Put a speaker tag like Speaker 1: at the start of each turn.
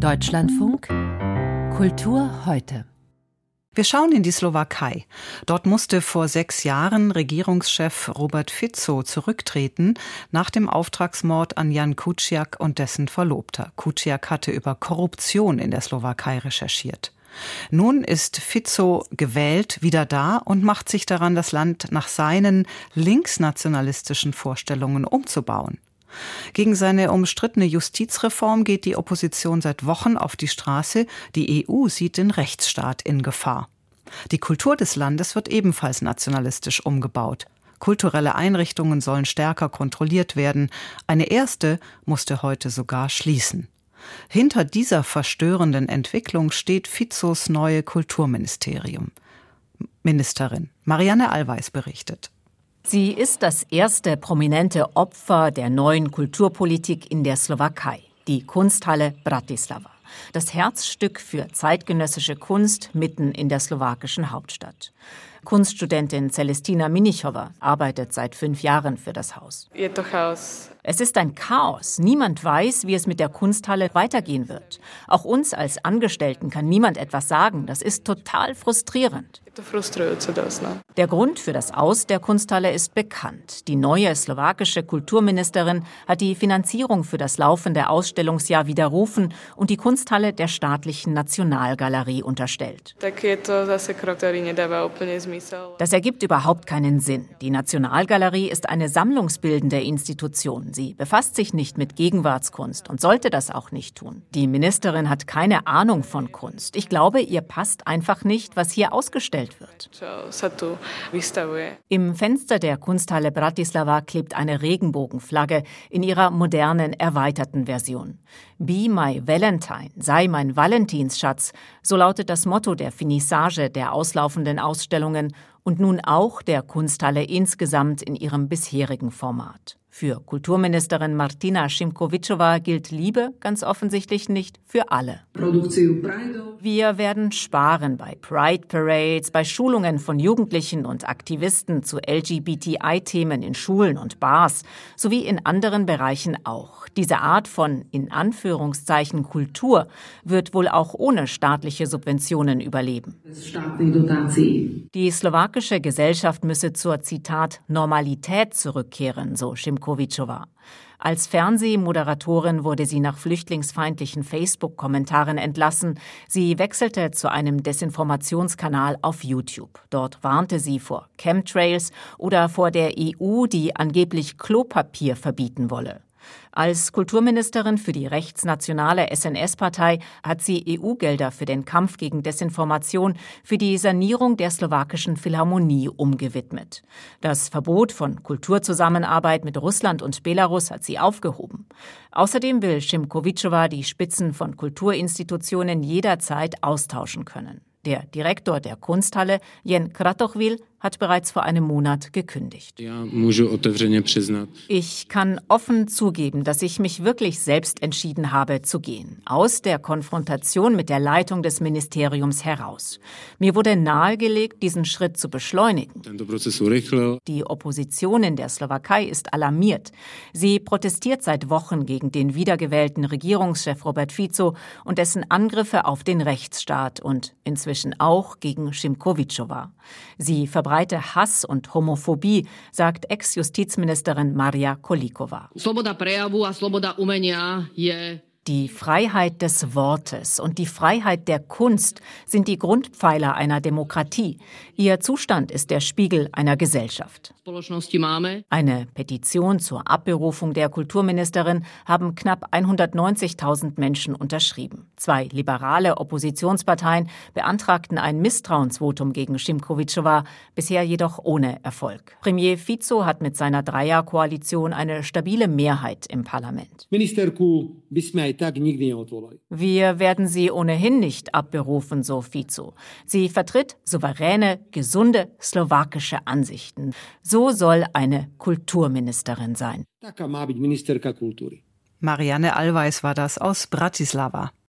Speaker 1: Deutschlandfunk Kultur heute.
Speaker 2: Wir schauen in die Slowakei. Dort musste vor sechs Jahren Regierungschef Robert Fico zurücktreten nach dem Auftragsmord an Jan Kuciak und dessen Verlobter. Kuciak hatte über Korruption in der Slowakei recherchiert. Nun ist Fico gewählt, wieder da und macht sich daran, das Land nach seinen linksnationalistischen Vorstellungen umzubauen. Gegen seine umstrittene Justizreform geht die Opposition seit Wochen auf die Straße. Die EU sieht den Rechtsstaat in Gefahr. Die Kultur des Landes wird ebenfalls nationalistisch umgebaut. Kulturelle Einrichtungen sollen stärker kontrolliert werden. Eine erste musste heute sogar schließen. Hinter dieser verstörenden Entwicklung steht Fizos neue Kulturministerium. Ministerin Marianne Allweis berichtet.
Speaker 3: Sie ist das erste prominente Opfer der neuen Kulturpolitik in der Slowakei, die Kunsthalle Bratislava, das Herzstück für zeitgenössische Kunst mitten in der slowakischen Hauptstadt. Kunststudentin Celestina Minichova arbeitet seit fünf Jahren für das Haus. Es ist ein Chaos. Niemand weiß, wie es mit der Kunsthalle weitergehen wird. Auch uns als Angestellten kann niemand etwas sagen. Das ist total frustrierend. Der Grund für das Aus der Kunsthalle ist bekannt. Die neue slowakische Kulturministerin hat die Finanzierung für das laufende Ausstellungsjahr widerrufen und die Kunsthalle der staatlichen Nationalgalerie unterstellt. Das ergibt überhaupt keinen Sinn. Die Nationalgalerie ist eine sammlungsbildende Institution. Sie befasst sich nicht mit Gegenwartskunst und sollte das auch nicht tun. Die Ministerin hat keine Ahnung von Kunst. Ich glaube, ihr passt einfach nicht, was hier ausgestellt wird. Im Fenster der Kunsthalle Bratislava klebt eine Regenbogenflagge in ihrer modernen, erweiterten Version. Be my Valentine, sei mein Valentinsschatz, so lautet das Motto der Finissage der auslaufenden Ausstellungen und nun auch der Kunsthalle insgesamt in ihrem bisherigen Format. Für Kulturministerin Martina Šimkovičová gilt Liebe ganz offensichtlich nicht für alle. Wir werden sparen bei Pride Parades, bei Schulungen von Jugendlichen und Aktivisten zu LGBTI-Themen in Schulen und Bars sowie in anderen Bereichen auch. Diese Art von in Anführungszeichen Kultur wird wohl auch ohne staatliche Subventionen überleben. Die slowakische Gesellschaft müsse zur Zitat Normalität zurückkehren, so Šimkovičová. Šimkovičová. Als Fernsehmoderatorin wurde sie nach flüchtlingsfeindlichen Facebook-Kommentaren entlassen. Sie wechselte zu einem Desinformationskanal auf YouTube. Dort warnte sie vor Chemtrails oder vor der EU, die angeblich Klopapier verbieten wolle. Als Kulturministerin für die rechtsnationale SNS-Partei hat sie EU-Gelder für den Kampf gegen Desinformation für die Sanierung der slowakischen Philharmonie umgewidmet. Das Verbot von Kulturzusammenarbeit mit Russland und Belarus hat sie aufgehoben. Außerdem will Schimkowiczova die Spitzen von Kulturinstitutionen jederzeit austauschen können. Der Direktor der Kunsthalle, Jen Kratochwil, hat bereits vor einem Monat gekündigt. Ich kann offen zugeben, dass ich mich wirklich selbst entschieden habe zu gehen, aus der Konfrontation mit der Leitung des Ministeriums heraus. Mir wurde nahegelegt, diesen Schritt zu beschleunigen. Die Opposition in der Slowakei ist alarmiert. Sie protestiert seit Wochen gegen den wiedergewählten Regierungschef Robert Fico und dessen Angriffe auf den Rechtsstaat und inzwischen auch gegen Šimkovičova. Sie verbreite Hass und Homophobie, sagt Ex-Justizministerin Maria Kolikova. Sloboda prejavu a sloboda umenia je die Freiheit des Wortes und die Freiheit der Kunst sind die Grundpfeiler einer Demokratie. Ihr Zustand ist der Spiegel einer Gesellschaft. Eine Petition zur Abberufung der Kulturministerin haben knapp 190.000 Menschen unterschrieben. Zwei liberale Oppositionsparteien beantragten ein Misstrauensvotum gegen Šimkovičova, bisher jedoch ohne Erfolg. Premier Fico hat mit seiner Dreierkoalition eine stabile Mehrheit im Parlament. Wir werden sie ohnehin nicht abberufen, so Fico. Sie vertritt souveräne, gesunde slowakische Ansichten. So soll eine Kulturministerin sein.
Speaker 2: Marianne Allweis war das aus Bratislava.